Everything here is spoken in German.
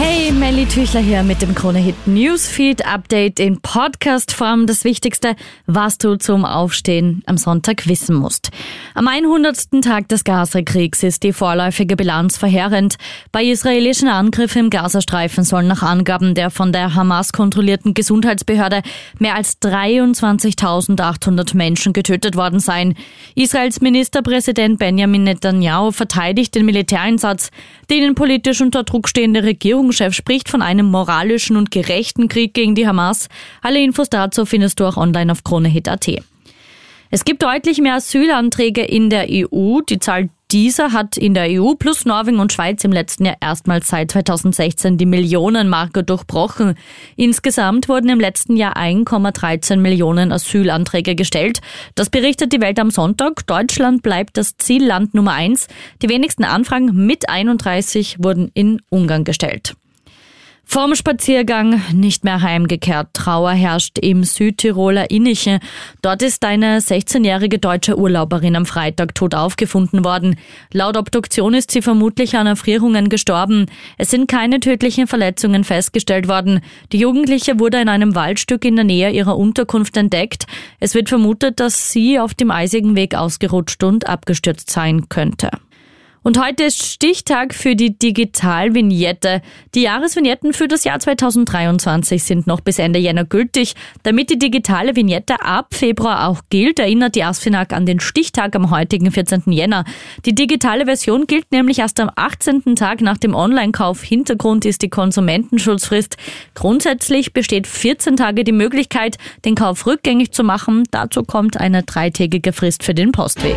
Hey, Melly Tüchler hier mit dem Krone-Hit Newsfeed Update in Podcast-Form. Das Wichtigste, was du zum Aufstehen am Sonntag wissen musst. Am 100. Tag des Gaza-Kriegs ist die vorläufige Bilanz verheerend. Bei israelischen Angriffen im Gazastreifen sollen nach Angaben der von der Hamas kontrollierten Gesundheitsbehörde mehr als 23.800 Menschen getötet worden sein. Israels Ministerpräsident Benjamin Netanyahu verteidigt den Militäreinsatz, den in politisch unter Druck stehende Regierungschef spricht von einem moralischen und gerechten Krieg gegen die Hamas. Alle Infos dazu findest du auch online auf kronehit.at. Es gibt deutlich mehr Asylanträge in der EU. Die Zahl dieser hat in der EU plus Norwegen und Schweiz im letzten Jahr erstmals seit 2016 die Millionenmarke durchbrochen. Insgesamt wurden im letzten Jahr 1,13 Millionen Asylanträge gestellt. Das berichtet die Welt am Sonntag. Deutschland bleibt das Zielland Nummer eins. Die wenigsten Anfragen mit 31 wurden in Ungarn gestellt. Vorm Spaziergang nicht mehr heimgekehrt. Trauer herrscht im Südtiroler Innichen. Dort ist eine 16-jährige deutsche Urlauberin am Freitag tot aufgefunden worden. Laut Obduktion ist sie vermutlich an Erfrierungen gestorben. Es sind keine tödlichen Verletzungen festgestellt worden. Die Jugendliche wurde in einem Waldstück in der Nähe ihrer Unterkunft entdeckt. Es wird vermutet, dass sie auf dem eisigen Weg ausgerutscht und abgestürzt sein könnte. Und heute ist Stichtag für die Digitalvignette. Die Jahresvignetten für das Jahr 2023 sind noch bis Ende Jänner gültig. Damit die digitale Vignette ab Februar auch gilt, erinnert die ASFINAG an den Stichtag am heutigen 14. Jänner. Die digitale Version gilt nämlich erst am 18. Tag nach dem Online-Kauf. Hintergrund ist die Konsumentenschutzfrist. Grundsätzlich besteht 14 Tage die Möglichkeit, den Kauf rückgängig zu machen. Dazu kommt eine dreitägige Frist für den Postweg.